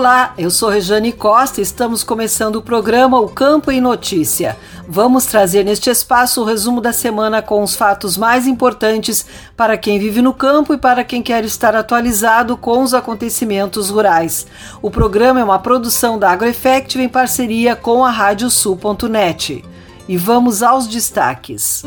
Olá, eu sou Rejane Costa e estamos começando o programa O Campo em Notícia. Vamos trazer neste espaço o resumo da semana com os fatos mais importantes para quem vive no campo e para quem quer estar atualizado com os acontecimentos rurais. O programa é uma produção da AgroEffective em parceria com a Radiosul.net. E vamos aos destaques.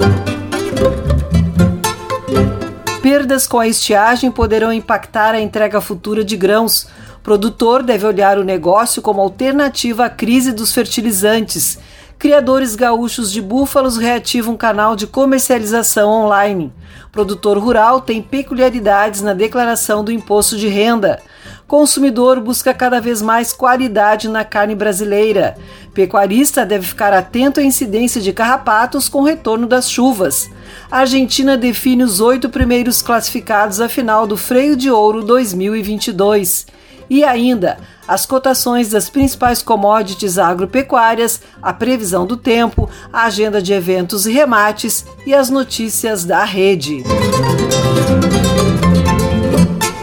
Perdas com a estiagem poderão impactar a entrega futura de grãos produtor deve olhar o negócio como alternativa à crise dos fertilizantes. Criadores gaúchos de búfalos reativam canal de comercialização online. Produtor rural tem peculiaridades na declaração do imposto de renda. Consumidor busca cada vez mais qualidade na carne brasileira. Pecuarista deve ficar atento à incidência de carrapatos com o retorno das chuvas. A Argentina define os oito primeiros classificados à final do Freio de Ouro 2022. E ainda, as cotações das principais commodities agropecuárias, a previsão do tempo, a agenda de eventos e remates e as notícias da rede.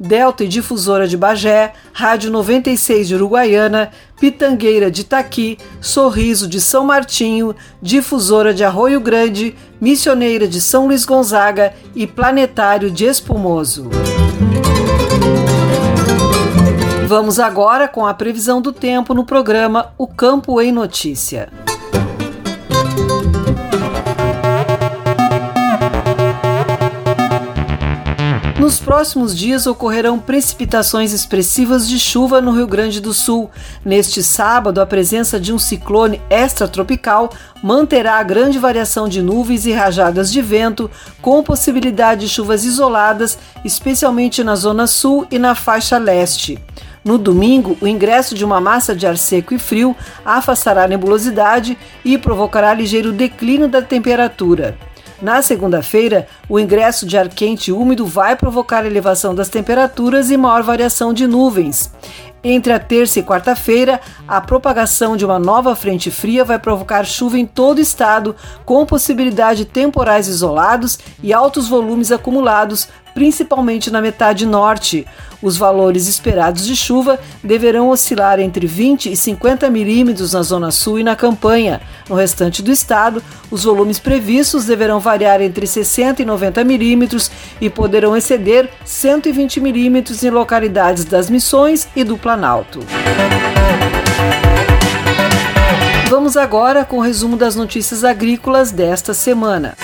Delta e Difusora de Bagé, Rádio 96 de Uruguaiana, Pitangueira de Taqui, Sorriso de São Martinho, Difusora de Arroio Grande, Missioneira de São Luís Gonzaga e Planetário de Espumoso. Vamos agora com a previsão do tempo no programa O Campo em Notícia. Nos próximos dias ocorrerão precipitações expressivas de chuva no Rio Grande do Sul. Neste sábado, a presença de um ciclone extratropical manterá a grande variação de nuvens e rajadas de vento, com possibilidade de chuvas isoladas, especialmente na zona sul e na faixa leste. No domingo, o ingresso de uma massa de ar seco e frio afastará a nebulosidade e provocará ligeiro declínio da temperatura. Na segunda-feira, o ingresso de ar quente e úmido vai provocar elevação das temperaturas e maior variação de nuvens. Entre a terça e quarta-feira, a propagação de uma nova frente fria vai provocar chuva em todo o estado, com possibilidade de temporais isolados e altos volumes acumulados, principalmente na metade norte. Os valores esperados de chuva deverão oscilar entre 20 e 50 milímetros na zona sul e na campanha. No restante do estado, os volumes previstos deverão variar entre 60 e 90 milímetros e poderão exceder 120 milímetros em localidades das Missões e do Planalto. Vamos agora com o resumo das notícias agrícolas desta semana.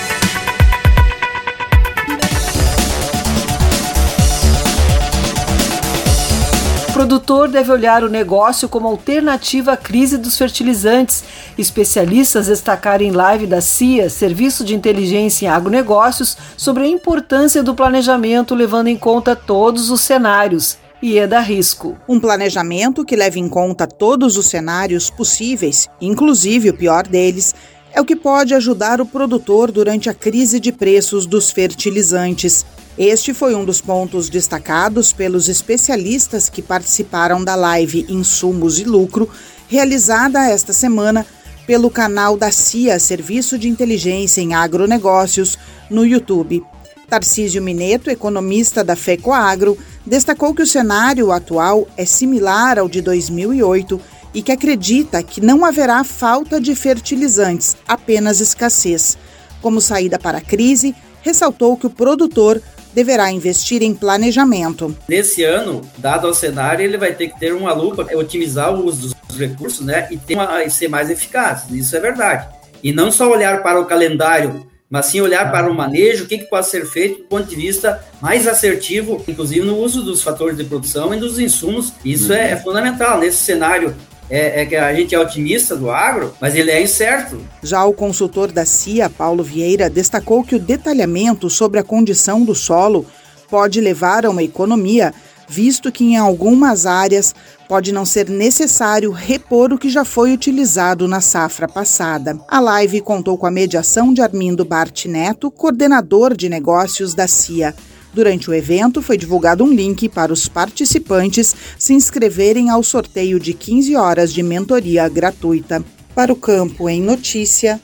Produtor deve olhar o negócio como alternativa à crise dos fertilizantes. Especialistas destacaram em live da CIA, Serviço de Inteligência em Agronegócios, sobre a importância do planejamento levando em conta todos os cenários. Ieda Risco. Um planejamento que leve em conta todos os cenários possíveis, inclusive o pior deles, é o que pode ajudar o produtor durante a crise de preços dos fertilizantes. Este foi um dos pontos destacados pelos especialistas que participaram da live Insumos e Lucro, realizada esta semana pelo canal da CIA, Serviço de Inteligência em Agronegócios, no YouTube. Tarcísio Mineto, economista da FECOAGro, destacou que o cenário atual é similar ao de 2008 e que acredita que não haverá falta de fertilizantes, apenas escassez. Como saída para a crise, ressaltou que o produtor deverá investir em planejamento. Nesse ano, dado o cenário, ele vai ter que ter uma lupa, otimizar o uso dos recursos, né, e, ter uma, e ser mais eficaz. Isso é verdade. E não só olhar para o calendário, mas sim olhar para o manejo, o que, que pode ser feito do ponto de vista mais assertivo, inclusive no uso dos fatores de produção e dos insumos. Isso é, é fundamental nesse cenário é, é, que a gente é otimista do agro, mas ele é incerto. Já o consultor da CIA, Paulo Vieira, destacou que o detalhamento sobre a condição do solo pode levar a uma economia, visto que em algumas áreas pode não ser necessário repor o que já foi utilizado na safra passada. A live contou com a mediação de Armindo Bart Neto, coordenador de negócios da CIA. Durante o evento, foi divulgado um link para os participantes se inscreverem ao sorteio de 15 horas de mentoria gratuita. Para o Campo em Notícia,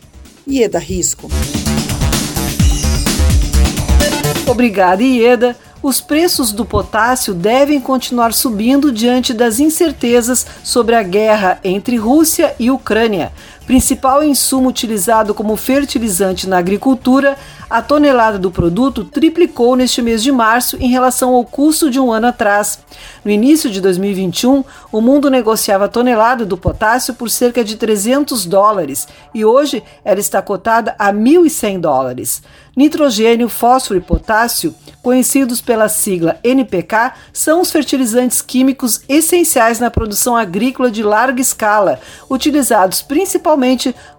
Ieda Risco. Obrigada, Ieda. Os preços do potássio devem continuar subindo diante das incertezas sobre a guerra entre Rússia e Ucrânia. Principal insumo utilizado como fertilizante na agricultura, a tonelada do produto triplicou neste mês de março em relação ao custo de um ano atrás. No início de 2021, o mundo negociava a tonelada do potássio por cerca de 300 dólares e hoje ela está cotada a 1.100 dólares. Nitrogênio, fósforo e potássio, conhecidos pela sigla NPK, são os fertilizantes químicos essenciais na produção agrícola de larga escala, utilizados principalmente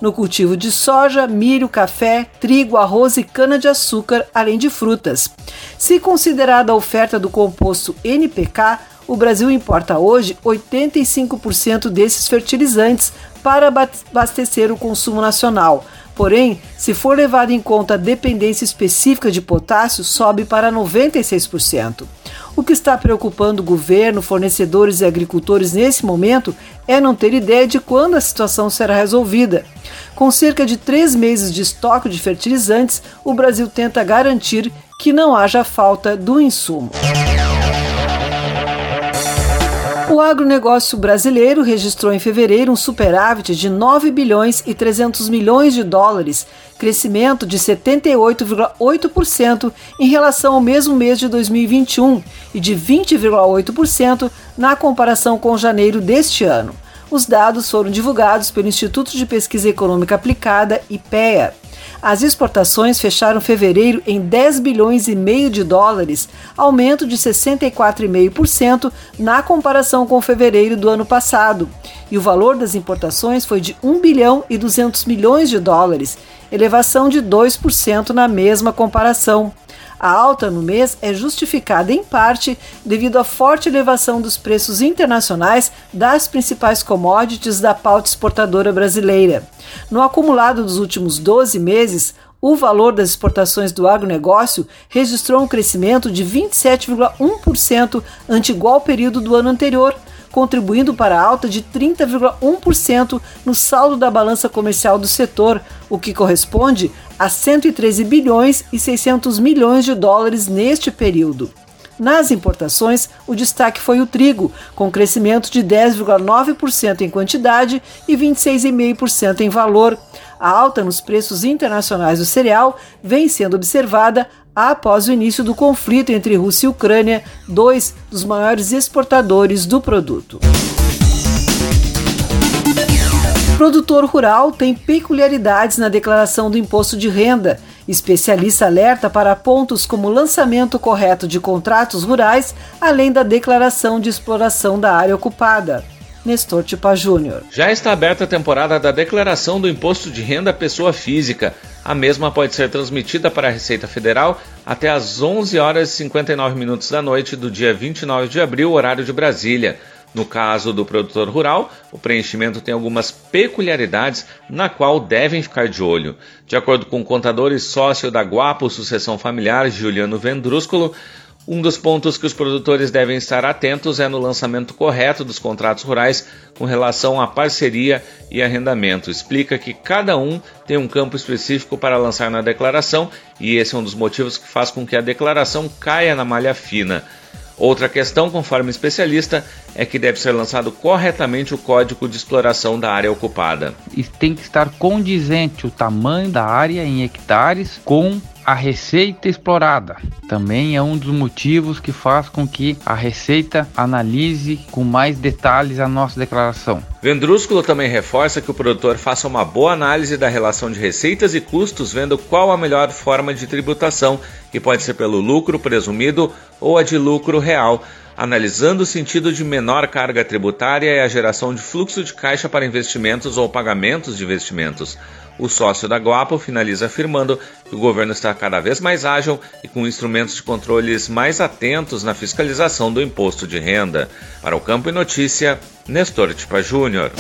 no cultivo de soja, milho, café, trigo, arroz e cana-de-açúcar, além de frutas. Se considerada a oferta do composto NPK, o Brasil importa hoje 85% desses fertilizantes para abastecer o consumo nacional. Porém, se for levado em conta a dependência específica de potássio, sobe para 96%. O que está preocupando o governo, fornecedores e agricultores nesse momento é não ter ideia de quando a situação será resolvida. Com cerca de três meses de estoque de fertilizantes, o Brasil tenta garantir que não haja falta do insumo. O agronegócio brasileiro registrou em fevereiro um superávit de 9 bilhões e 300 milhões de dólares, crescimento de 78,8% em relação ao mesmo mês de 2021 e de 20,8% na comparação com janeiro deste ano. Os dados foram divulgados pelo Instituto de Pesquisa Econômica Aplicada, IPEA. As exportações fecharam fevereiro em 10 bilhões e meio de dólares, aumento de 64,5% na comparação com fevereiro do ano passado. E o valor das importações foi de 1 bilhão e 200 milhões de dólares, elevação de 2% na mesma comparação. A alta no mês é justificada em parte devido à forte elevação dos preços internacionais das principais commodities da pauta exportadora brasileira. No acumulado dos últimos 12 meses, o valor das exportações do agronegócio registrou um crescimento de 27,1% ante igual período do ano anterior, contribuindo para a alta de 30,1% no saldo da balança comercial do setor, o que corresponde a 113 bilhões e 600 milhões de dólares neste período. Nas importações, o destaque foi o trigo, com crescimento de 10,9% em quantidade e 26,5% em valor. A alta nos preços internacionais do cereal vem sendo observada após o início do conflito entre Rússia e Ucrânia, dois dos maiores exportadores do produto. O produtor rural tem peculiaridades na declaração do imposto de renda Especialista alerta para pontos como lançamento correto de contratos rurais, além da declaração de exploração da área ocupada. Nestor Tipa Júnior. Já está aberta a temporada da declaração do Imposto de Renda à Pessoa Física. A mesma pode ser transmitida para a Receita Federal até às 11 horas e 59 minutos da noite do dia 29 de abril, horário de Brasília. No caso do produtor rural, o preenchimento tem algumas peculiaridades na qual devem ficar de olho. De acordo com o contador e sócio da Guapo Sucessão Familiar, Juliano Vendrúsculo, um dos pontos que os produtores devem estar atentos é no lançamento correto dos contratos rurais com relação à parceria e arrendamento. Explica que cada um tem um campo específico para lançar na declaração e esse é um dos motivos que faz com que a declaração caia na malha fina. Outra questão, conforme especialista, é que deve ser lançado corretamente o código de exploração da área ocupada. E tem que estar condizente o tamanho da área em hectares com a receita explorada. Também é um dos motivos que faz com que a Receita analise com mais detalhes a nossa declaração. Vendrúsculo também reforça que o produtor faça uma boa análise da relação de receitas e custos, vendo qual a melhor forma de tributação, que pode ser pelo lucro presumido ou a de lucro real analisando o sentido de menor carga tributária e a geração de fluxo de caixa para investimentos ou pagamentos de investimentos. O sócio da Guapo finaliza afirmando que o governo está cada vez mais ágil e com instrumentos de controles mais atentos na fiscalização do imposto de renda. Para o Campo e Notícia, Nestor Tipa Júnior.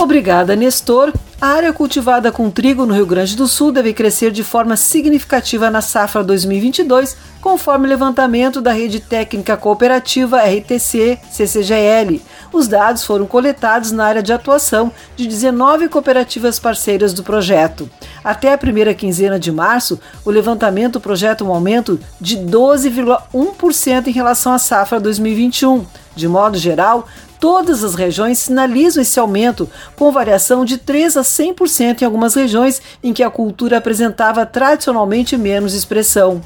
Obrigada, Nestor. A área cultivada com trigo no Rio Grande do Sul deve crescer de forma significativa na safra 2022, conforme levantamento da Rede Técnica Cooperativa RTC CCGL. Os dados foram coletados na área de atuação de 19 cooperativas parceiras do projeto. Até a primeira quinzena de março, o levantamento projeta um aumento de 12,1% em relação à safra 2021. De modo geral, Todas as regiões sinalizam esse aumento, com variação de 3 a 100% em algumas regiões em que a cultura apresentava tradicionalmente menos expressão.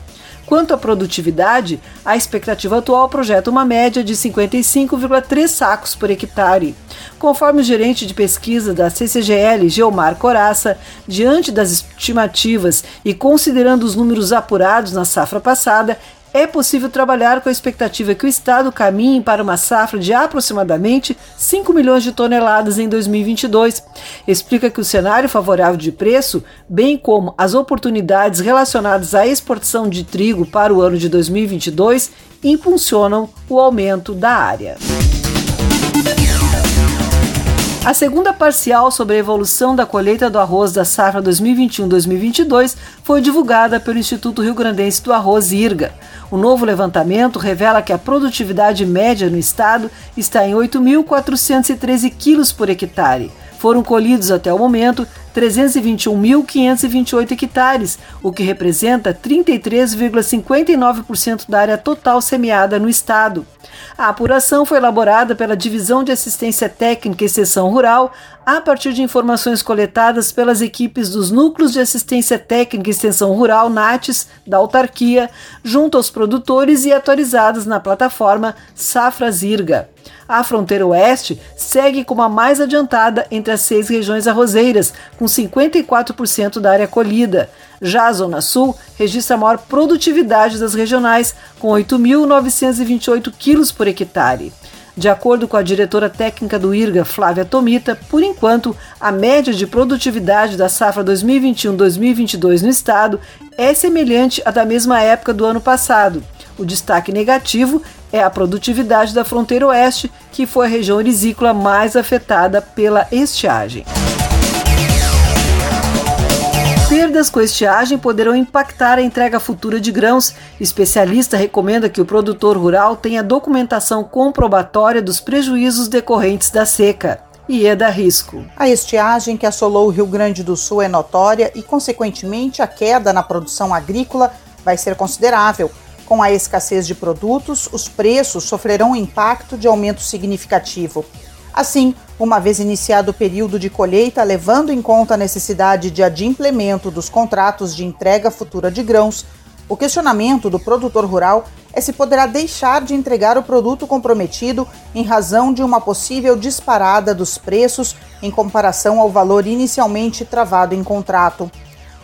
Quanto à produtividade, a expectativa atual projeta uma média de 55,3 sacos por hectare. Conforme o gerente de pesquisa da CCGL, Geomar Coraça, diante das estimativas e considerando os números apurados na safra passada, é possível trabalhar com a expectativa que o Estado caminhe para uma safra de aproximadamente 5 milhões de toneladas em 2022. Explica que o cenário favorável de preço, bem como as oportunidades relacionadas à exportação de trigo para o ano de 2022, impulsionam o aumento da área. A segunda parcial sobre a evolução da colheita do arroz da safra 2021-2022 foi divulgada pelo Instituto Rio Grandense do Arroz IRGA. O novo levantamento revela que a produtividade média no estado está em 8.413 quilos por hectare. Foram colhidos até o momento 321.528 hectares, o que representa 33,59% da área total semeada no estado. A apuração foi elaborada pela Divisão de Assistência Técnica e Seção Rural a partir de informações coletadas pelas equipes dos Núcleos de Assistência Técnica e Extensão Rural NATES da autarquia, junto aos produtores e atualizadas na plataforma Safra Zirga. A fronteira oeste segue como a mais adiantada entre as seis regiões arrozeiras, com 54% da área colhida. Já a Zona Sul registra a maior produtividade das regionais, com 8.928 quilos por hectare. De acordo com a diretora técnica do IRGA, Flávia Tomita, por enquanto, a média de produtividade da safra 2021-2022 no estado é semelhante à da mesma época do ano passado. O destaque negativo é a produtividade da fronteira oeste, que foi a região erisícola mais afetada pela estiagem. Perdas com estiagem poderão impactar a entrega futura de grãos. Especialista recomenda que o produtor rural tenha documentação comprobatória dos prejuízos decorrentes da seca. Ieda Risco. A estiagem que assolou o Rio Grande do Sul é notória e, consequentemente, a queda na produção agrícola vai ser considerável. Com a escassez de produtos, os preços sofrerão um impacto de aumento significativo. Assim, uma vez iniciado o período de colheita, levando em conta a necessidade de adimplemento dos contratos de entrega futura de grãos, o questionamento do produtor rural é se poderá deixar de entregar o produto comprometido em razão de uma possível disparada dos preços em comparação ao valor inicialmente travado em contrato.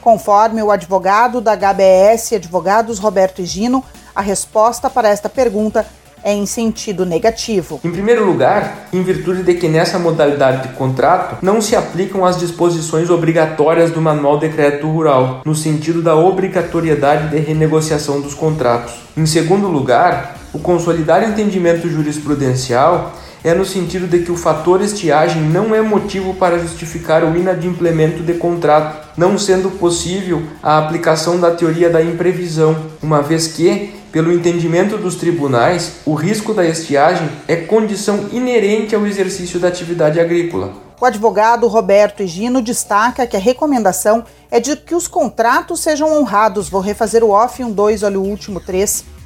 Conforme o advogado da HBS Advogados Roberto Gino, a resposta para esta pergunta é em sentido negativo. Em primeiro lugar, em virtude de que nessa modalidade de contrato não se aplicam as disposições obrigatórias do Manual Decreto Rural, no sentido da obrigatoriedade de renegociação dos contratos. Em segundo lugar, o consolidar entendimento jurisprudencial é no sentido de que o fator estiagem não é motivo para justificar o inadimplemento de contrato, não sendo possível a aplicação da teoria da imprevisão, uma vez que, pelo entendimento dos tribunais, o risco da estiagem é condição inerente ao exercício da atividade agrícola. O advogado Roberto Egino destaca que a recomendação é de que os contratos sejam honrados. Vou refazer o off 1, 2, olha o último 3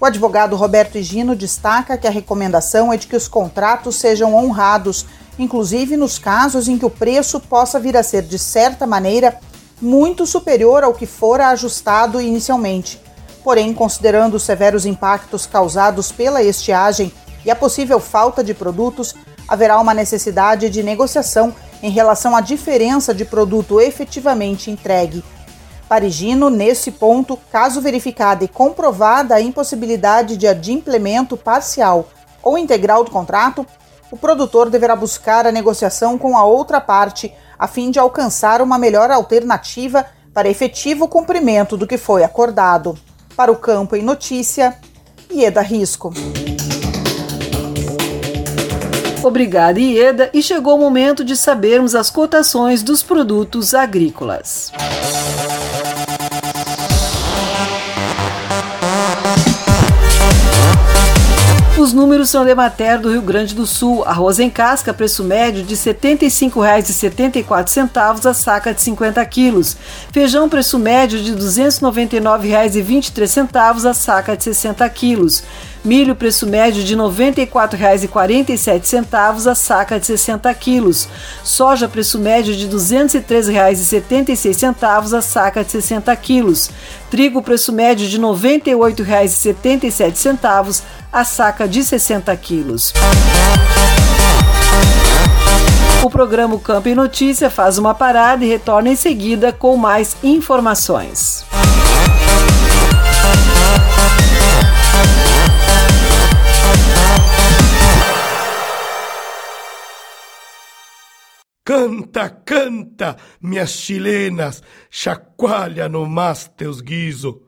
o advogado Roberto Higino destaca que a recomendação é de que os contratos sejam honrados, inclusive nos casos em que o preço possa vir a ser, de certa maneira, muito superior ao que fora ajustado inicialmente. Porém, considerando os severos impactos causados pela estiagem e a possível falta de produtos, haverá uma necessidade de negociação em relação à diferença de produto efetivamente entregue. Parigino, nesse ponto, caso verificada e comprovada a impossibilidade de adimplemento parcial ou integral do contrato, o produtor deverá buscar a negociação com a outra parte a fim de alcançar uma melhor alternativa para efetivo cumprimento do que foi acordado. Para o Campo em Notícia, Ieda Risco. Obrigada, Ieda, e chegou o momento de sabermos as cotações dos produtos agrícolas. Os números são de Mater do Rio Grande do Sul. Arroz em casca, preço médio de R$ 75,74 a saca de 50 quilos. Feijão, preço médio de R$ 299,23 a saca de 60 quilos. Milho, preço médio de R$ 94,47 a saca de 60 quilos. Soja, preço médio de R$ 203,76 a saca de 60 quilos. Trigo, preço médio de R$ 98,77 a saca de 60 quilos. O programa Campo e Notícia faz uma parada e retorna em seguida com mais informações. Canta, canta, minhas chilenas, chacoalha no mas teus guiso.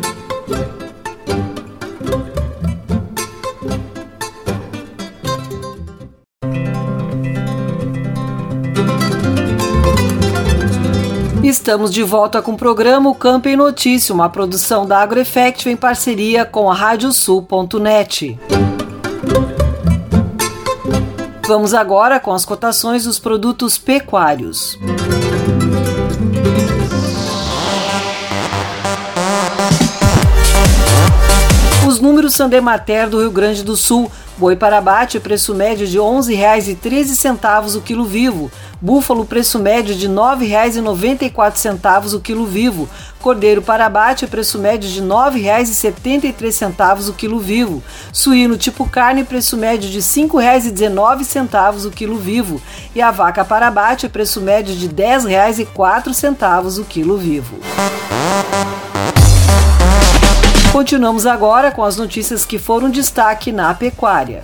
Estamos de volta com o programa o Campo em Notícia, uma produção da AgroEffect em parceria com a Radiosul.net. Vamos agora com as cotações dos produtos pecuários. Os números são de Mater do Rio Grande do Sul. Boi para abate, preço médio de R$ 11,13 o quilo vivo. Búfalo, preço médio de R$ 9,94 o quilo vivo. Cordeiro para abate, preço médio de R$ 9,73 o quilo vivo. Suíno tipo carne, preço médio de R$ 5,19 o quilo vivo. E a vaca para abate, preço médio de R$ 10,04 o quilo vivo. Continuamos agora com as notícias que foram destaque na pecuária.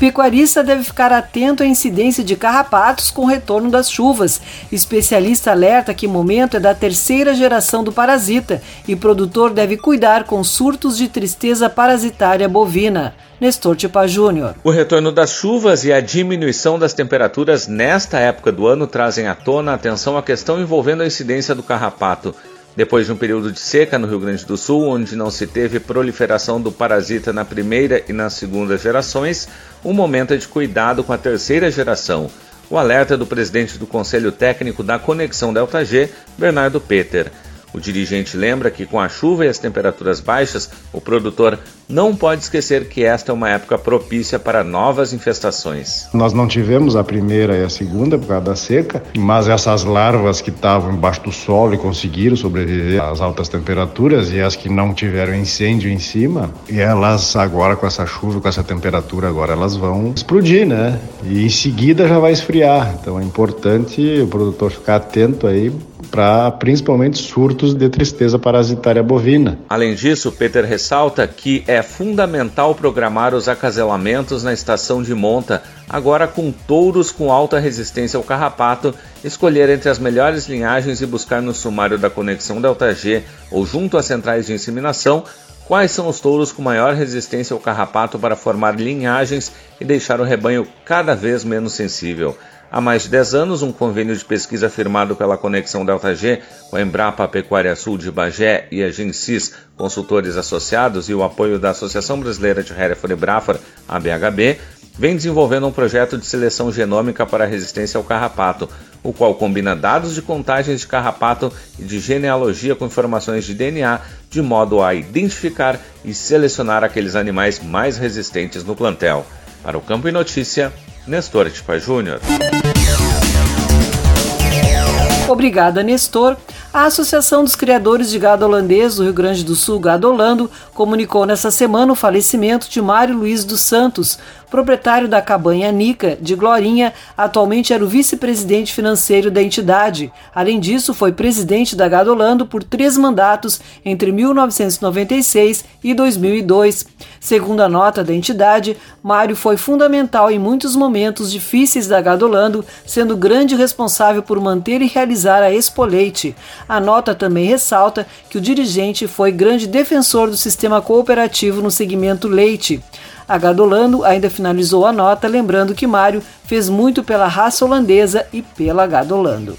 Pecuarista deve ficar atento à incidência de carrapatos com o retorno das chuvas. Especialista alerta que o momento é da terceira geração do parasita e produtor deve cuidar com surtos de tristeza parasitária bovina. Nestor Tipa Júnior. O retorno das chuvas e a diminuição das temperaturas nesta época do ano trazem à tona atenção à questão envolvendo a incidência do carrapato. Depois de um período de seca no Rio Grande do Sul, onde não se teve proliferação do parasita na primeira e na segunda gerações, o momento é de cuidado com a terceira geração. O alerta do presidente do Conselho Técnico da Conexão Delta G, Bernardo Peter. O dirigente lembra que, com a chuva e as temperaturas baixas, o produtor não pode esquecer que esta é uma época propícia para novas infestações. Nós não tivemos a primeira e a segunda por causa da seca, mas essas larvas que estavam embaixo do solo e conseguiram sobreviver às altas temperaturas e as que não tiveram incêndio em cima, e elas agora com essa chuva, com essa temperatura agora, elas vão explodir, né? E em seguida já vai esfriar. Então é importante o produtor ficar atento aí para principalmente surtos de tristeza parasitária bovina. Além disso, Peter ressalta que é fundamental programar os acaselamentos na estação de monta, agora com touros com alta resistência ao carrapato, escolher entre as melhores linhagens e buscar no sumário da conexão Delta G ou junto às centrais de inseminação quais são os touros com maior resistência ao carrapato para formar linhagens e deixar o rebanho cada vez menos sensível. Há mais de 10 anos, um convênio de pesquisa firmado pela Conexão Delta G com a Embrapa Pecuária Sul de Bagé e a Gensis Consultores Associados e o apoio da Associação Brasileira de Hereford Braford, ABHB, vem desenvolvendo um projeto de seleção genômica para resistência ao carrapato, o qual combina dados de contagens de carrapato e de genealogia com informações de DNA, de modo a identificar e selecionar aqueles animais mais resistentes no plantel. Para o Campo e Notícia, Nestor Tipa Júnior. Obrigada, Nestor. A Associação dos Criadores de Gado Holandês do Rio Grande do Sul, Gadolando, comunicou nesta semana o falecimento de Mário Luiz dos Santos, proprietário da cabanha Nica, de Glorinha, atualmente era o vice-presidente financeiro da entidade. Além disso, foi presidente da Gadolando por três mandatos entre 1996 e 2002. Segundo a nota da entidade, Mário foi fundamental em muitos momentos difíceis da Gadolando, sendo grande responsável por manter e realizar a Expoleite. A nota também ressalta que o dirigente foi grande defensor do sistema cooperativo no segmento leite. A Gadolando ainda finalizou a nota, lembrando que Mário fez muito pela raça holandesa e pela Gadolando.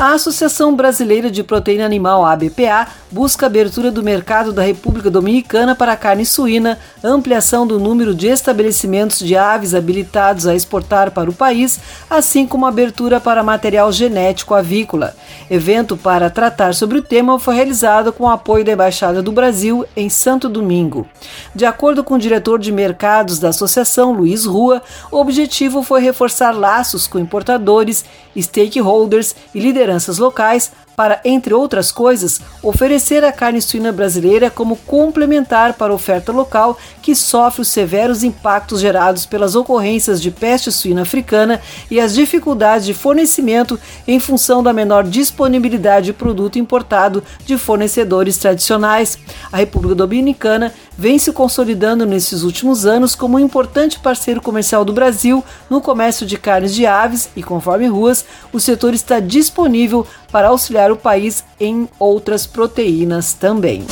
A Associação Brasileira de Proteína Animal, ABPA, busca abertura do mercado da República Dominicana para carne suína, ampliação do número de estabelecimentos de aves habilitados a exportar para o país, assim como abertura para material genético avícola. Evento para tratar sobre o tema foi realizado com o apoio da Embaixada do Brasil em Santo Domingo. De acordo com o diretor de mercados da associação, Luiz Rua, o objetivo foi reforçar laços com importadores, stakeholders e lideranças lideranças locais para, entre outras coisas, oferecer a carne suína brasileira como complementar para a oferta local que sofre os severos impactos gerados pelas ocorrências de peste suína africana e as dificuldades de fornecimento em função da menor disponibilidade de produto importado de fornecedores tradicionais. A República Dominicana vem se consolidando nesses últimos anos como um importante parceiro comercial do Brasil no comércio de carnes de aves e, conforme ruas, o setor está disponível para auxiliar o país em outras proteínas também.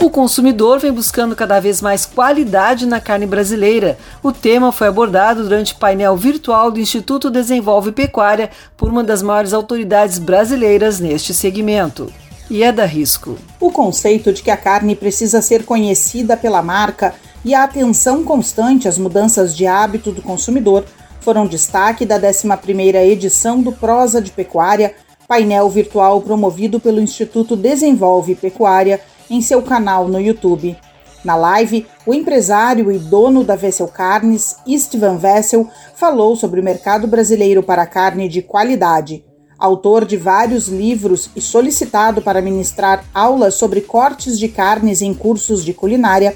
O consumidor vem buscando cada vez mais qualidade na carne brasileira. O tema foi abordado durante painel virtual do Instituto Desenvolve Pecuária por uma das maiores autoridades brasileiras neste segmento. E é da risco. O conceito de que a carne precisa ser conhecida pela marca e a atenção constante às mudanças de hábito do consumidor foram destaque da 11ª edição do Prosa de Pecuária, painel virtual promovido pelo Instituto Desenvolve Pecuária em seu canal no YouTube. Na live, o empresário e dono da Vessel Carnes, Istvan Vessel, falou sobre o mercado brasileiro para carne de qualidade. Autor de vários livros e solicitado para ministrar aulas sobre cortes de carnes em cursos de culinária,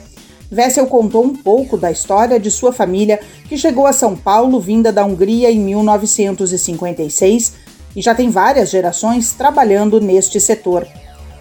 Vessel contou um pouco da história de sua família, que chegou a São Paulo vinda da Hungria em 1956 e já tem várias gerações trabalhando neste setor.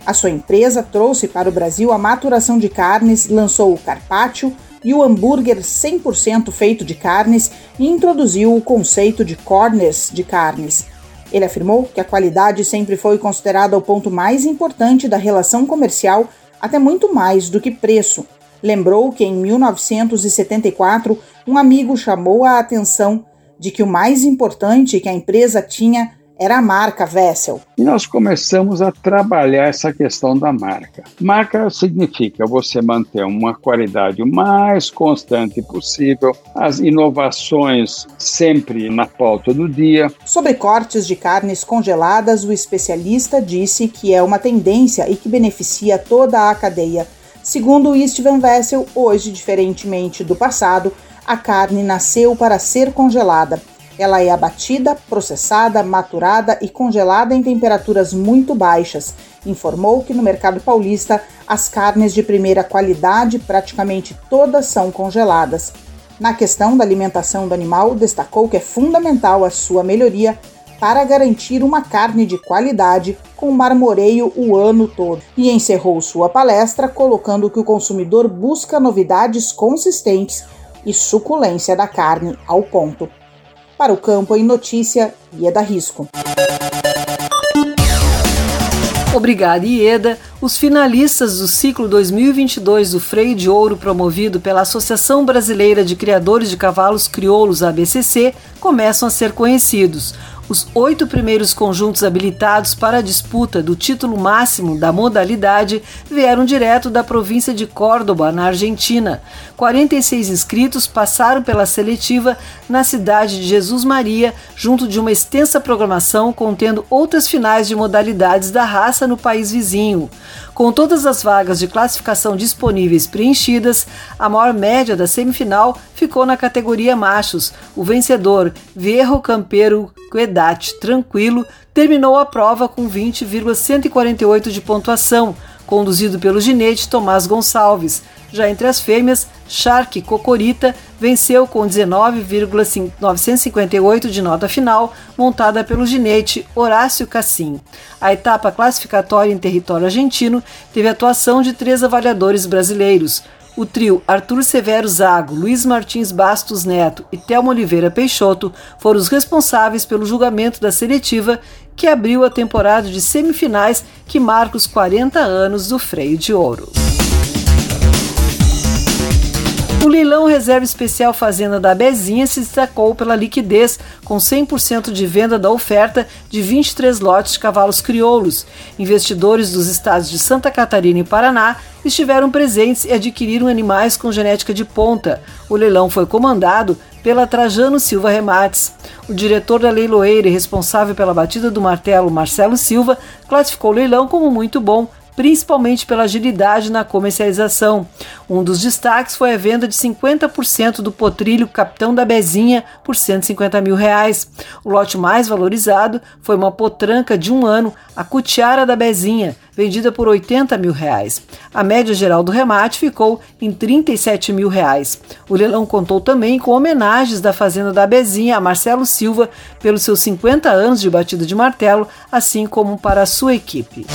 A sua empresa trouxe para o Brasil a maturação de carnes, lançou o carpaccio e o hambúrguer 100% feito de carnes e introduziu o conceito de corners de carnes. Ele afirmou que a qualidade sempre foi considerada o ponto mais importante da relação comercial, até muito mais do que preço. Lembrou que em 1974 um amigo chamou a atenção de que o mais importante que a empresa tinha era a marca Vessel. E nós começamos a trabalhar essa questão da marca. Marca significa você manter uma qualidade o mais constante possível, as inovações sempre na pauta do dia. Sobre cortes de carnes congeladas, o especialista disse que é uma tendência e que beneficia toda a cadeia. Segundo Steven Vessel, hoje, diferentemente do passado, a carne nasceu para ser congelada. Ela é abatida, processada, maturada e congelada em temperaturas muito baixas. Informou que no mercado paulista as carnes de primeira qualidade praticamente todas são congeladas. Na questão da alimentação do animal, destacou que é fundamental a sua melhoria para garantir uma carne de qualidade com marmoreio o ano todo. E encerrou sua palestra colocando que o consumidor busca novidades consistentes e suculência da carne ao ponto. Para o campo em notícia, Ieda Risco. Obrigada, Ieda. Os finalistas do ciclo 2022 do Freio de Ouro, promovido pela Associação Brasileira de Criadores de Cavalos Crioulos, ABCC, começam a ser conhecidos. Os oito primeiros conjuntos habilitados para a disputa do título máximo da modalidade vieram direto da província de Córdoba, na Argentina. 46 inscritos passaram pela seletiva na cidade de Jesus Maria, junto de uma extensa programação contendo outras finais de modalidades da raça no país vizinho. Com todas as vagas de classificação disponíveis preenchidas, a maior média da semifinal ficou na categoria machos. O vencedor, Vierro Campeiro Tranquilo, terminou a prova com 20,148 de pontuação, conduzido pelo ginete Tomás Gonçalves. Já entre as fêmeas, Shark Cocorita venceu com 19,958 de nota final, montada pelo ginete Horácio Cassim. A etapa classificatória em território argentino teve atuação de três avaliadores brasileiros. O trio Arthur Severo Zago, Luiz Martins Bastos Neto e Thelma Oliveira Peixoto foram os responsáveis pelo julgamento da seletiva que abriu a temporada de semifinais que marca os 40 anos do freio de ouro. O leilão Reserva Especial Fazenda da Bezinha se destacou pela liquidez, com 100% de venda da oferta de 23 lotes de cavalos crioulos. Investidores dos estados de Santa Catarina e Paraná estiveram presentes e adquiriram animais com genética de ponta. O leilão foi comandado pela Trajano Silva Remates. O diretor da leiloeira e responsável pela batida do martelo, Marcelo Silva, classificou o leilão como muito bom, principalmente pela agilidade na comercialização. Um dos destaques foi a venda de 50% do potrilho Capitão da Bezinha por 150 mil reais. O lote mais valorizado foi uma potranca de um ano, a Cutiara da Bezinha, vendida por 80 mil reais. A média geral do remate ficou em 37 mil reais. O leilão contou também com homenagens da Fazenda da Bezinha a Marcelo Silva pelos seus 50 anos de batida de martelo, assim como para a sua equipe.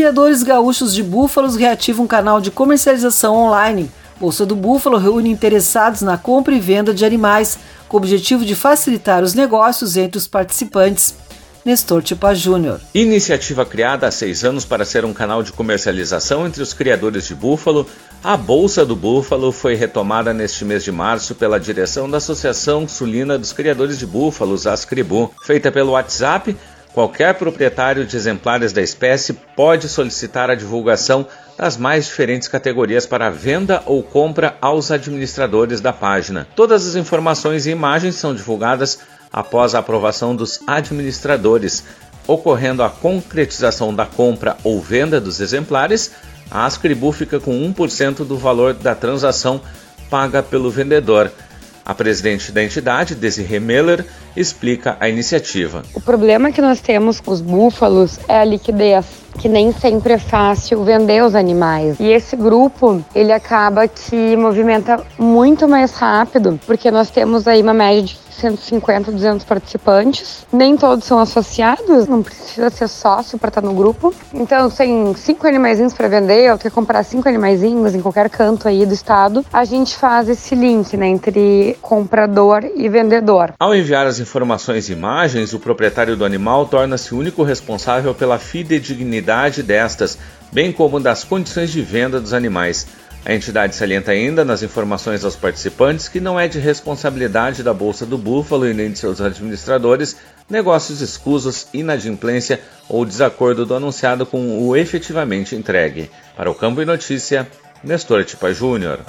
Criadores gaúchos de búfalos reativam um canal de comercialização online. Bolsa do Búfalo reúne interessados na compra e venda de animais, com o objetivo de facilitar os negócios entre os participantes. Nestor Tipa Júnior. Iniciativa criada há seis anos para ser um canal de comercialização entre os criadores de búfalo, a Bolsa do Búfalo foi retomada neste mês de março pela direção da Associação Sulina dos Criadores de Búfalos, Ascribu. Feita pelo WhatsApp, Qualquer proprietário de exemplares da espécie pode solicitar a divulgação das mais diferentes categorias para venda ou compra aos administradores da página. Todas as informações e imagens são divulgadas após a aprovação dos administradores. Ocorrendo a concretização da compra ou venda dos exemplares, a Ascribu fica com 1% do valor da transação paga pelo vendedor. A presidente da entidade, Desiree Meller, explica a iniciativa. O problema que nós temos com os búfalos é a liquidez que nem sempre é fácil vender os animais. E esse grupo, ele acaba que movimenta muito mais rápido, porque nós temos aí uma média de 150, 200 participantes. Nem todos são associados, não precisa ser sócio para estar no grupo. Então, tem cinco animaizinhos para vender, ou quer comprar cinco animaizinhos em qualquer canto aí do estado, a gente faz esse link né, entre comprador e vendedor. Ao enviar as informações e imagens, o proprietário do animal torna-se o único responsável pela fidedignidade destas, bem como das condições de venda dos animais. A entidade salienta ainda nas informações aos participantes que não é de responsabilidade da Bolsa do Búfalo e nem de seus administradores negócios escusos, inadimplência ou desacordo do anunciado com o efetivamente entregue. Para o Campo e Notícia, Nestor Tipa Júnior.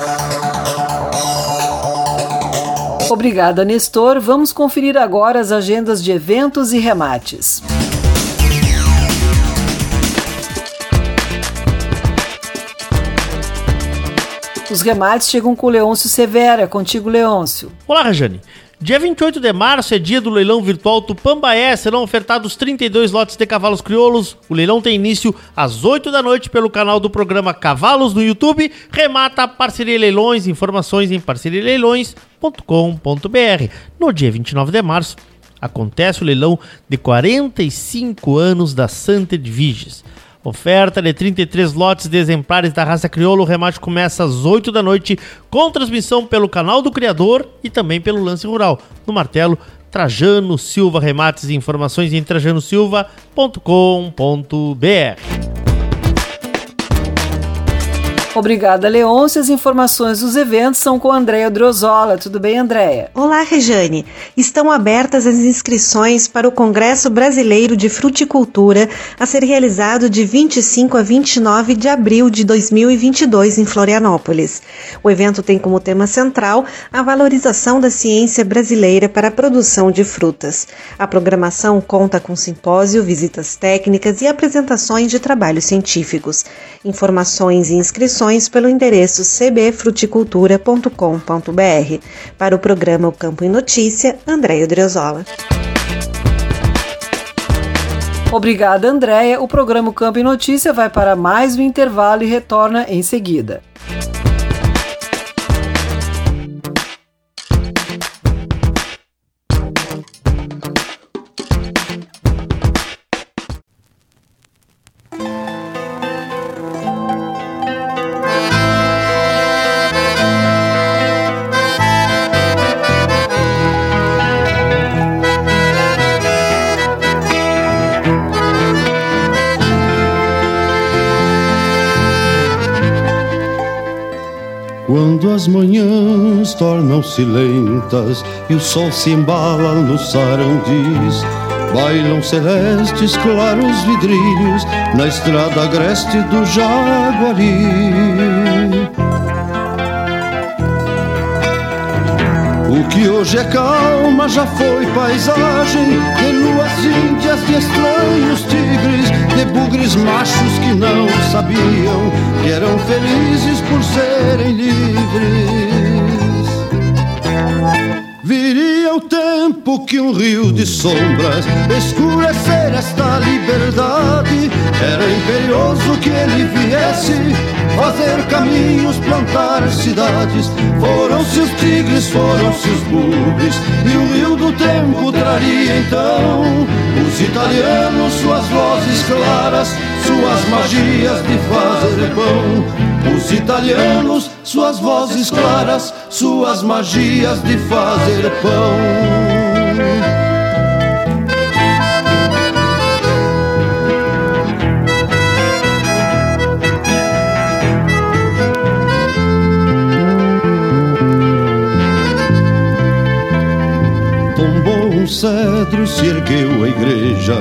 Obrigada, Nestor. Vamos conferir agora as agendas de eventos e remates. Os remates chegam com o Leôncio Severa. Contigo, Leôncio. Olá, Rajane. Dia 28 de março é dia do leilão virtual Tupambaé. Serão ofertados 32 lotes de cavalos crioulos. O leilão tem início às 8 da noite pelo canal do programa Cavalos no YouTube. Remata Parceria Leilões. Informações em parcerialeilões.com.br. No dia 29 de março acontece o leilão de 45 anos da Santa Edviges. Oferta de 33 lotes de exemplares da raça crioulo. O remate começa às 8 da noite, com transmissão pelo canal do Criador e também pelo Lance Rural. No martelo, Trajano Silva Remates informações em trajanosilva.com.br. Obrigada, Leôncia. As informações dos eventos são com Andréia Drozola. Tudo bem, Andréia? Olá, Rejane. Estão abertas as inscrições para o Congresso Brasileiro de Fruticultura a ser realizado de 25 a 29 de abril de 2022 em Florianópolis. O evento tem como tema central a valorização da ciência brasileira para a produção de frutas. A programação conta com simpósio, visitas técnicas e apresentações de trabalhos científicos. Informações e inscrições pelo endereço cbfruticultura.com.br. Para o programa O Campo em Notícia, Andréia Driozola. Obrigada, Andréia. O programa o Campo em Notícia vai para mais um intervalo e retorna em seguida. As manhãs tornam-se lentas e o sol se embala nos sarandis, bailam celestes claros vidrinhos na estrada agreste do Jaguari. O que hoje é calma já foi paisagem de luas índias, de estranhos tigres, de bugres machos que não sabiam que eram felizes por serem livres. Viria o tempo que um rio de sombras escurecer esta liberdade. Era imperioso que ele viesse fazer caminhos, plantar cidades. Foram-se os tigres, foram-se os bugres, e o rio do tempo traria então os italianos, suas vozes claras, suas magias de fazer pão. Os italianos, suas vozes claras, suas magias de fazer pão. Cedro se ergueu a igreja,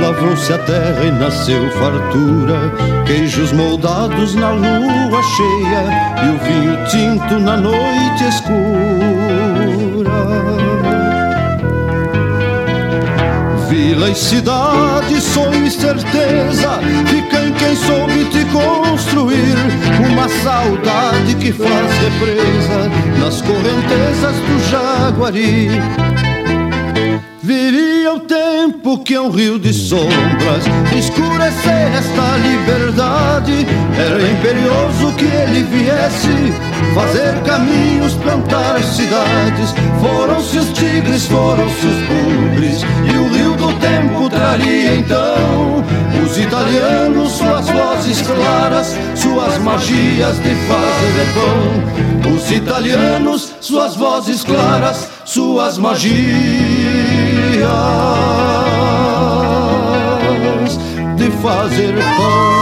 lavrou-se a terra e nasceu fartura, queijos moldados na lua cheia e o vinho tinto na noite escura. Vila e cidade, sonho e certeza, fica em quem soube te construir. Uma saudade que faz represa nas correntezas do Jaguari Viria o tempo que é um rio de sombras. Escurecer esta liberdade. Era imperioso que ele viesse. Fazer caminhos, plantar cidades. Foram-se os tigres, foram-se os bugres E o rio do tempo traria então Os italianos, suas vozes claras Suas magias de fazer pão. Os italianos, suas vozes claras Suas magias de fazer pão.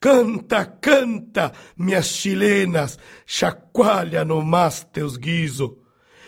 Canta, canta, minhas chilenas, chacoalha no mas teus guiso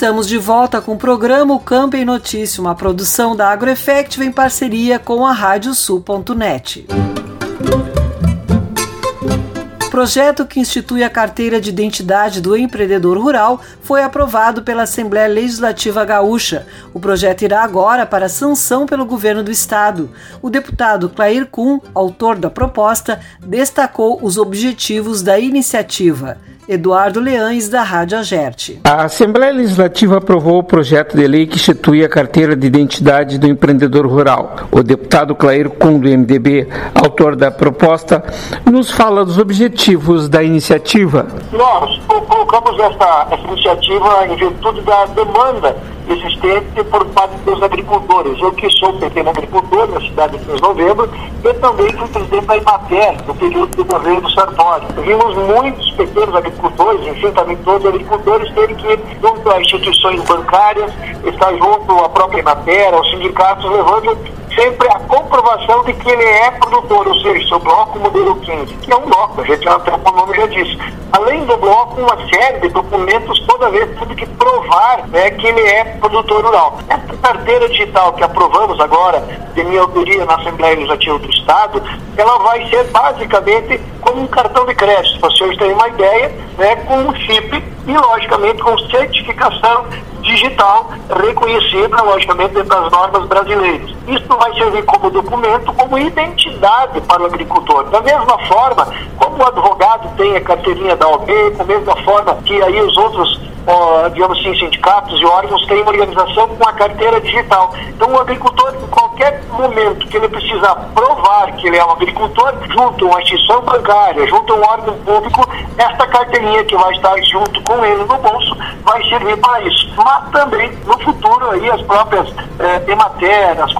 Estamos de volta com o programa O Campo em Notícia, uma produção da AgroEffective em parceria com a Radiosul.net. Projeto que institui a carteira de identidade do empreendedor rural foi aprovado pela Assembleia Legislativa Gaúcha. O projeto irá agora para sanção pelo governo do estado. O deputado Clair Kuhn, autor da proposta, destacou os objetivos da iniciativa. Eduardo Leães, da Rádio Agerte. A Assembleia Legislativa aprovou o projeto de lei que institui a carteira de identidade do empreendedor rural. O deputado Clair Kuhn, do MDB, autor da proposta, nos fala dos objetivos da iniciativa. Nós colocamos essa, essa iniciativa em virtude da demanda existente por parte dos agricultores. Eu que sou pequeno agricultor na cidade de 15 de novembro e também fui presidente da IMATER no período do governo Sartori. Vimos muitos pequenos agricultores, enfim, também todos os agricultores terem que ir junto às instituições bancárias, estar junto à própria IMATER, aos sindicatos, levando sempre a comprovação de que ele é produtor, ou seja, seu bloco modelo 15, que é um bloco, a gente até o nome já disse. Além do bloco, uma série de documentos, toda vez tudo que provar né, que ele é produtor rural. Essa carteira digital que aprovamos agora, de minha autoria na Assembleia Legislativa do Estado, ela vai ser basicamente como um cartão de crédito, para vocês terem uma ideia, né, com um chip e, logicamente, com certificação digital reconhecida, logicamente, dentro das normas brasileiras. Isso vai servir como documento, como identidade para o agricultor. Da mesma forma, como o advogado tem a carteirinha da OB, com a mesma forma que aí os outros digamos assim, sindicatos e órgãos têm uma organização com a carteira digital. Então, o agricultor, em qualquer momento que ele precisar provar que ele é um agricultor, junto a uma instituição bancária, junto a um órgão público, esta carteirinha que vai estar junto com ele no bolso vai servir para isso. Mas também, no futuro, aí as próprias eh, Emater, as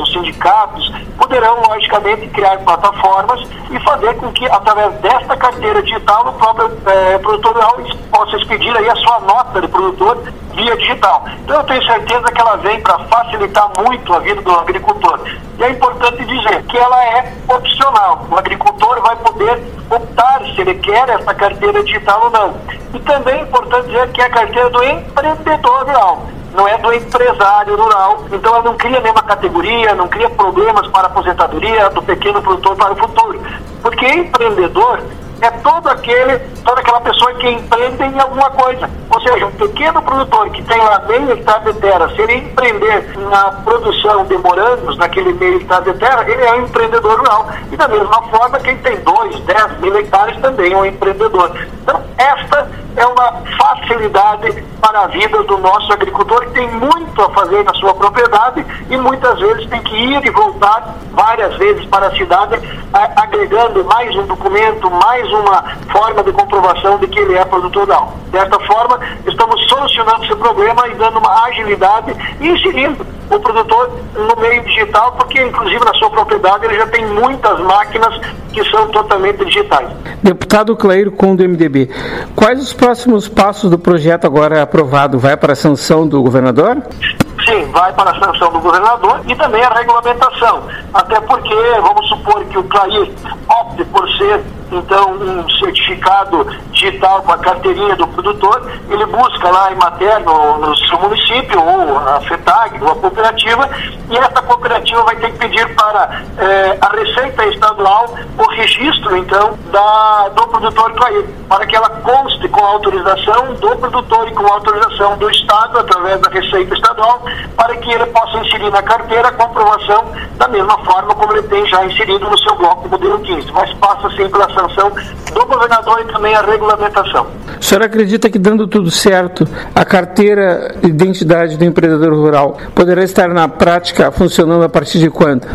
os sindicatos, poderão, logicamente, criar plataformas e fazer com que, através desta carteira digital, o próprio eh, produtor rural possa expedir aí a sua nota de produtor via digital. Então eu tenho certeza que ela vem para facilitar muito a vida do agricultor. E é importante dizer que ela é opcional. O agricultor vai poder optar se ele quer essa carteira digital ou não. E também é importante dizer que é a carteira do empreendedor rural não é do empresário rural. Então ela não cria nenhuma categoria, não cria problemas para a aposentadoria do pequeno produtor para o futuro. Porque empreendedor é todo aquele, toda aquela pessoa que empreende em alguma coisa. Ou seja, um pequeno produtor que tem lá meio hectare de terra, se ele empreender na produção de morangos naquele meio hectare de terra, ele é um empreendedor rural. E da mesma forma, quem tem dois, dez mil hectares também é um empreendedor. Então, esta é uma facilidade para a vida do nosso agricultor que tem muito a fazer na sua propriedade e muitas vezes tem que ir e voltar várias vezes para a cidade, agregando mais um documento, mais uma forma de comprovação de que ele é produtor rural. Desta forma, estamos solucionando esse problema e dando uma agilidade e inserindo o produtor no meio digital, porque inclusive na sua propriedade ele já tem muitas máquinas que são totalmente digitais. Deputado Clair com do MDB, quais os próximos passos do projeto agora aprovado? Vai para a sanção do governador? Sim, vai para a sanção do governador e também a regulamentação. Até porque, vamos supor que o Clair opte por ser então um certificado digital com a carteirinha do produtor, ele busca lá em matéria no, seu município, ou a FETAG, ou a cooperativa, e essa cooperativa vai ter que pedir para eh, a Receita Estadual o registro, então, da, do produtor Clair, para que ela conste com a autorização do produtor e com a autorização do Estado, através da Receita Estadual, para que ele possa inserir na carteira a comprovação da mesma forma como ele tem já inserido no seu bloco modelo 15, mas passa sempre pela do governador e também a regulamentação. O senhor acredita que dando tudo certo, a carteira de identidade do empreendedor rural poderá estar na prática funcionando a partir de quando?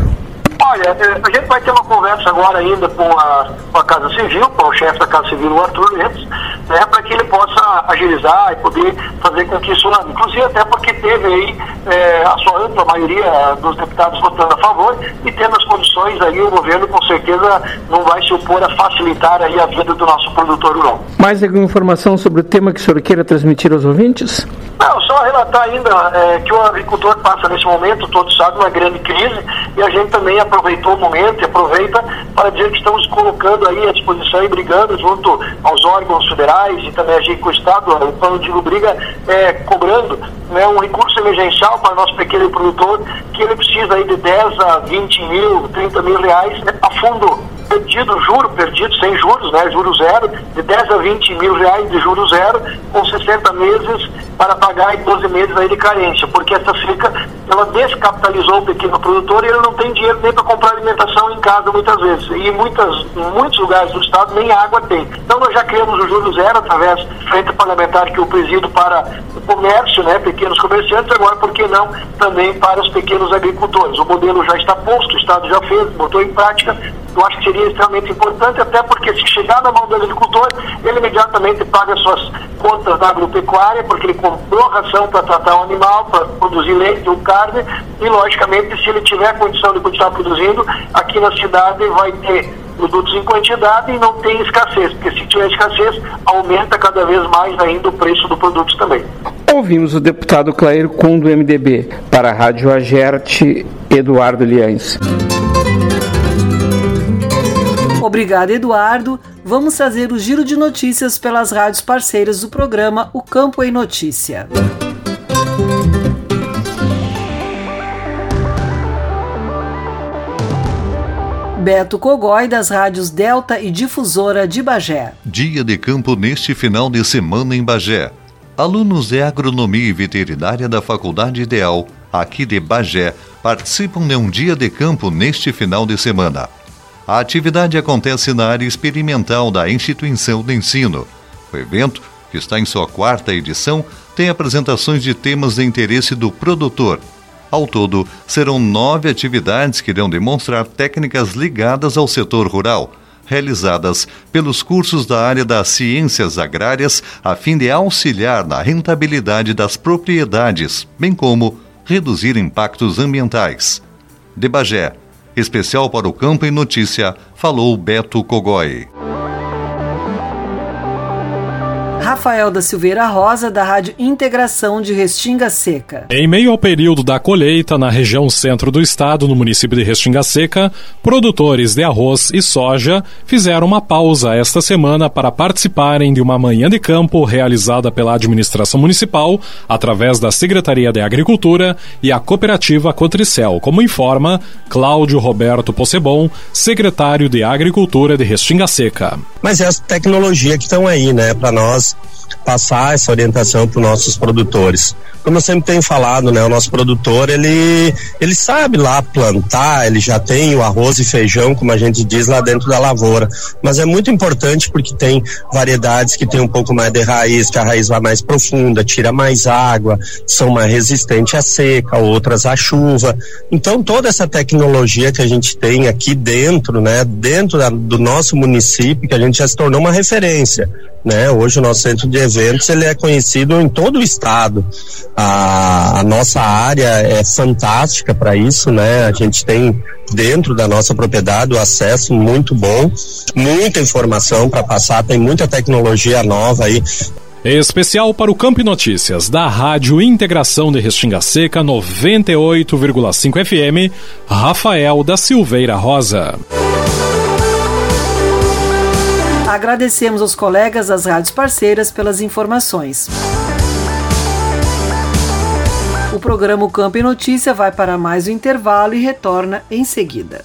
Olha, eh, a gente vai ter uma conversa agora ainda com a, com a Casa Civil, com o chefe da Casa Civil, o Arthur Lentes, né, para que ele possa agilizar e poder fazer com que isso, inclusive até porque teve aí é, a sua ampla maioria dos deputados votando a favor e tendo as condições aí, o governo com certeza não vai se opor a facilitar aí a vida do nosso produtor rural. Mais alguma informação sobre o tema que o senhor queira transmitir aos ouvintes? Não, só relatar ainda é, que o agricultor passa nesse momento, todos sabem, uma grande crise e a gente também aproveitou o momento e aproveita para dizer que estamos colocando aí à disposição e brigando junto aos órgãos federais e também a gente com o Estado, o plano de briga é, cobrando né, um recurso emergencial para nosso pequeno produtor que ele precisa aí de 10 a 20 mil, 30 mil reais né, a fundo perdido, juro perdido, sem juros, né, juro zero, de 10 a 20 mil reais de juro zero, com 60 meses para pagar e 12 meses aí de carência, porque essa seca, ela descapitalizou o pequeno produtor e ele não tem dinheiro nem para comprar alimentação em casa muitas vezes, e muitas, em muitos lugares do estado nem água tem. Então nós já criamos o juro zero através da frente parlamentar que eu presido para o comércio, né, pequenos comerciantes, agora por que não também para os pequenos agricultores. O modelo já está posto, o estado já fez, botou em prática, eu acho que seria extremamente importante, até porque se chegar na mão do agricultor, ele imediatamente paga suas contas da agropecuária, porque ele comprou ração para tratar o animal, para produzir leite ou carne, e logicamente, se ele tiver condição de continuar produzindo, aqui na cidade vai ter produtos em quantidade e não tem escassez, porque se tiver escassez, aumenta cada vez mais ainda o preço do produto também. Ouvimos o deputado Clair Kuhn do MDB, para a Rádio Agerte, Eduardo Liães. Obrigado, Eduardo. Vamos trazer o giro de notícias pelas rádios parceiras do programa O Campo em Notícia. Beto Cogói, das rádios Delta e Difusora de Bagé. Dia de campo neste final de semana em Bagé. Alunos de agronomia e veterinária da Faculdade Ideal, aqui de Bagé, participam de um dia de campo neste final de semana. A atividade acontece na área experimental da instituição de ensino. O evento, que está em sua quarta edição, tem apresentações de temas de interesse do produtor. Ao todo, serão nove atividades que irão demonstrar técnicas ligadas ao setor rural, realizadas pelos cursos da área das ciências agrárias, a fim de auxiliar na rentabilidade das propriedades, bem como reduzir impactos ambientais. De Bagé, Especial para o Campo em Notícia, falou Beto Cogói. Rafael da Silveira Rosa, da Rádio Integração de Restinga Seca. Em meio ao período da colheita na região centro do estado, no município de Restinga Seca, produtores de arroz e soja fizeram uma pausa esta semana para participarem de uma manhã de campo realizada pela administração municipal através da Secretaria de Agricultura e a cooperativa Cotricel, como informa Cláudio Roberto Possebon, secretário de Agricultura de Restinga Seca. Mas é a tecnologia que estão aí, né, para nós assholes. Passar essa orientação para os nossos produtores. Como eu sempre tenho falado, né, o nosso produtor ele ele sabe lá plantar, ele já tem o arroz e feijão, como a gente diz lá dentro da lavoura, mas é muito importante porque tem variedades que tem um pouco mais de raiz, que a raiz vai mais profunda, tira mais água, são mais resistentes à seca, outras à chuva. Então toda essa tecnologia que a gente tem aqui dentro, né, dentro da, do nosso município, que a gente já se tornou uma referência, né? Hoje o nosso centro de eventos ele é conhecido em todo o estado. A, a nossa área é fantástica para isso, né? A gente tem dentro da nossa propriedade o acesso muito bom, muita informação para passar, tem muita tecnologia nova aí. Especial para o Campo Notícias da Rádio Integração de Restinga Seca 98,5 FM, Rafael da Silveira Rosa. Agradecemos aos colegas das rádios parceiras pelas informações. O programa Campo e Notícia vai para mais um intervalo e retorna em seguida.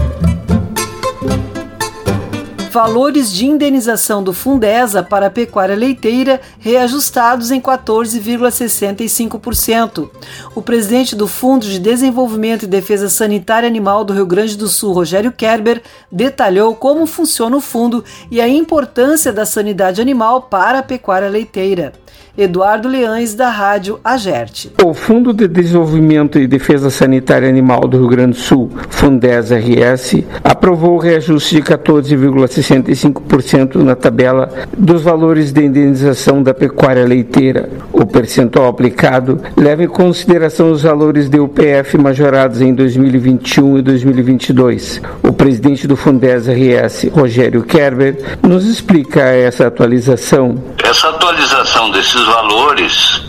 valores de indenização do Fundesa para a pecuária leiteira reajustados em 14,65%. O presidente do Fundo de Desenvolvimento e Defesa Sanitária Animal do Rio Grande do Sul, Rogério Kerber, detalhou como funciona o fundo e a importância da sanidade animal para a pecuária leiteira. Eduardo Leães, da Rádio Agerte. O Fundo de Desenvolvimento e Defesa Sanitária Animal do Rio Grande do Sul, Fundes RS, aprovou o reajuste de 14,65% na tabela dos valores de indenização da pecuária leiteira. O percentual aplicado leva em consideração os valores de UPF majorados em 2021 e 2022. O presidente do Fundes RS, Rogério Kerber, nos explica essa atualização. Essa atualização desses esses valores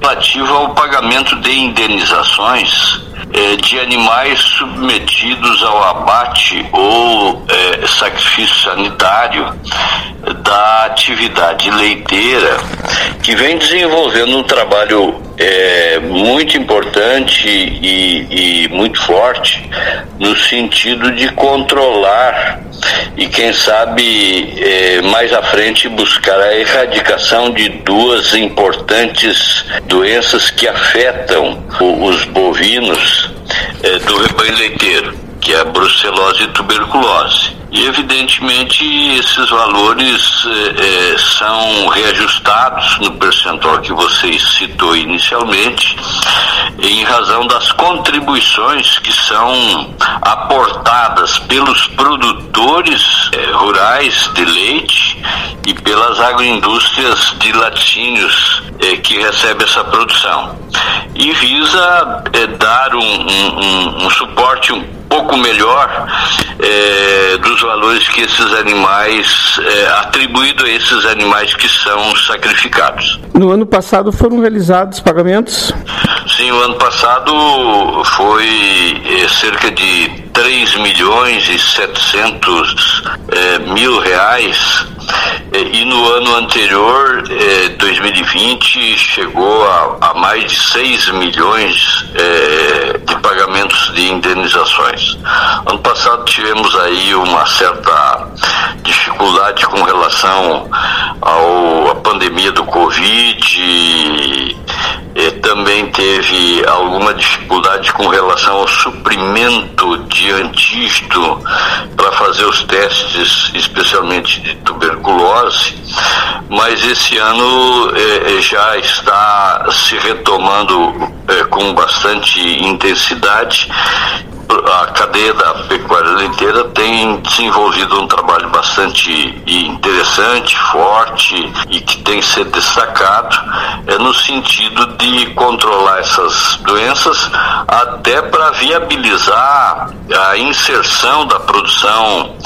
relativa ao pagamento de indenizações eh, de animais submetidos ao abate ou eh, sacrifício sanitário da atividade leiteira, que vem desenvolvendo um trabalho é, muito importante e, e, muito forte no sentido de controlar e quem sabe é, mais à frente buscar a erradicação de duas importantes doenças que afetam os bovinos é, do rebanho leiteiro, que é a brucelose e tuberculose. E evidentemente esses valores eh, eh, são reajustados no percentual que você citou inicialmente, em razão das contribuições que são aportadas pelos produtores eh, rurais de leite e pelas agroindústrias de laticínios que recebem essa produção. E visa dar um, um, um suporte um pouco melhor é, dos valores que esses animais, é, atribuído a esses animais que são sacrificados. No ano passado foram realizados pagamentos? Sim, o ano passado foi é, cerca de 3 milhões e 700 é, mil reais e no ano anterior, 2020, chegou a, a mais de 6 milhões de pagamentos de indenizações. Ano passado tivemos aí uma certa dificuldade com relação ao, à pandemia do Covid, e, e também teve alguma dificuldade com relação ao suprimento de antígeno para fazer os testes, especialmente de tuberculose, mas esse ano eh, já está se retomando eh, com bastante intensidade a cadeia da pecuária leiteira tem desenvolvido um trabalho bastante interessante, forte e que tem que ser destacado é no sentido de controlar essas doenças até para viabilizar a inserção da produção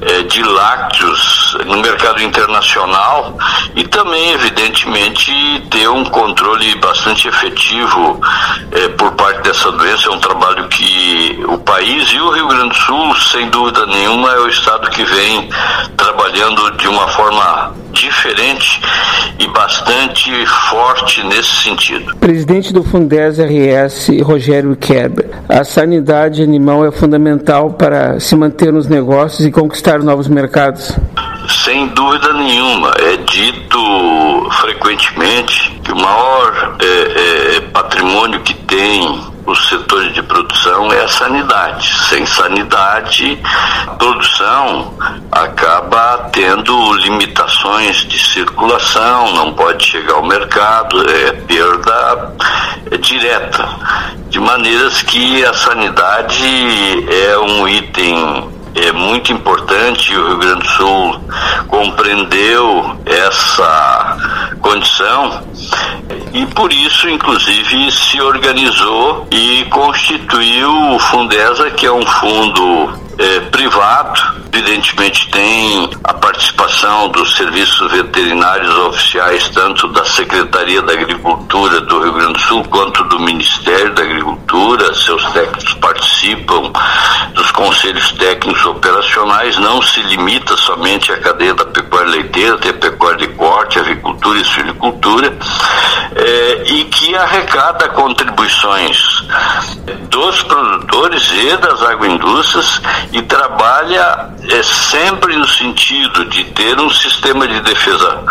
é, de lácteos no mercado internacional e também, evidentemente, ter um controle bastante efetivo é, por parte dessa doença. É um trabalho que o país e o Rio Grande do Sul, sem dúvida nenhuma, é o estado que vem trabalhando de uma forma diferente e bastante forte nesse sentido. Presidente do Fundes RS, Rogério Kerber, a sanidade animal é fundamental para se manter nos negócios e conquistar novos mercados. Sem dúvida nenhuma, é dito frequentemente que o maior é, é, patrimônio que tem os setores de produção é a sanidade. Sem sanidade, produção acaba tendo limitações de circulação, não pode chegar ao mercado, é perda direta. De maneiras que a sanidade é um item é muito importante. O Rio Grande do Sul compreendeu essa condição e por isso, inclusive, se organizou e constituiu o Fundesa, que é um fundo é, privado, evidentemente tem a participação dos serviços veterinários oficiais, tanto da Secretaria da Agricultura do Rio Grande do Sul quanto do Ministério da Agricultura. Seus técnicos participam dos conselhos técnicos operacionais, não se limita somente à cadeia da pecuária leiteira, tem a pecuária de corte, avicultura e suinicultura, é, e que arrecada contribuições dos produtores e das agroindústrias e trabalha é, sempre no sentido de ter um sistema de defesa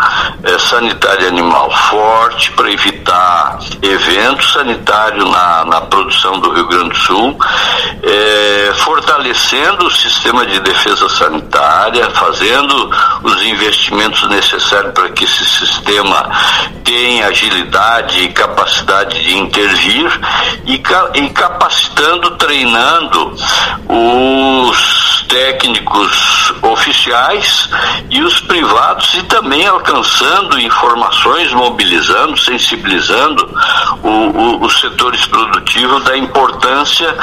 é, sanitária animal forte para evitar eventos sanitários na, na produção do Rio Grande do Sul, é, fortalecendo o sistema de defesa sanitária, fazendo os investimentos necessários para que esse sistema tenha agilidade e capacidade de intervir e, e capacitando, treinando os técnicos oficiais e os privados e também alcançando informações, mobilizando, sensibilizando os setores produtivos da importância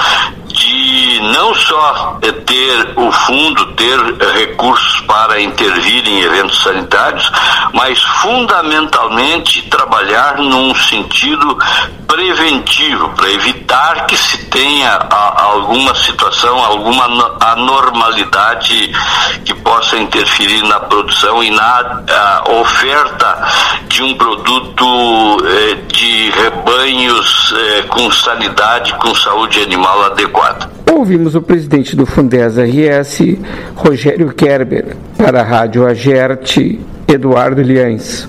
de não só ter o fundo, ter recursos para intervir em eventos sanitários, mas fundamentalmente trabalhar num sentido preventivo, para evitar que se tenha a, alguma situação, alguma anormalidade que possa interferir na produção e na oferta de um produto eh, de rebanhos eh, com sanidade, com saúde animal adequada. Ouvimos o presidente do Fundesa RS, Rogério Kerber, para a Rádio Agerte, Eduardo Liães.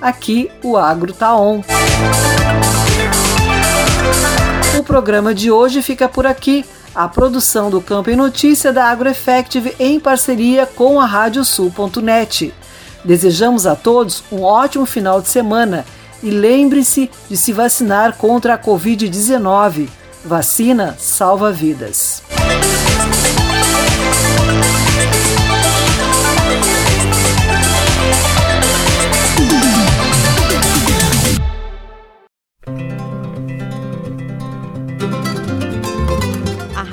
Aqui o Agro tá on. O programa de hoje fica por aqui. A produção do Campo em Notícia da AgroEffective em parceria com a Radiosul.net. Desejamos a todos um ótimo final de semana e lembre-se de se vacinar contra a Covid-19. Vacina salva vidas.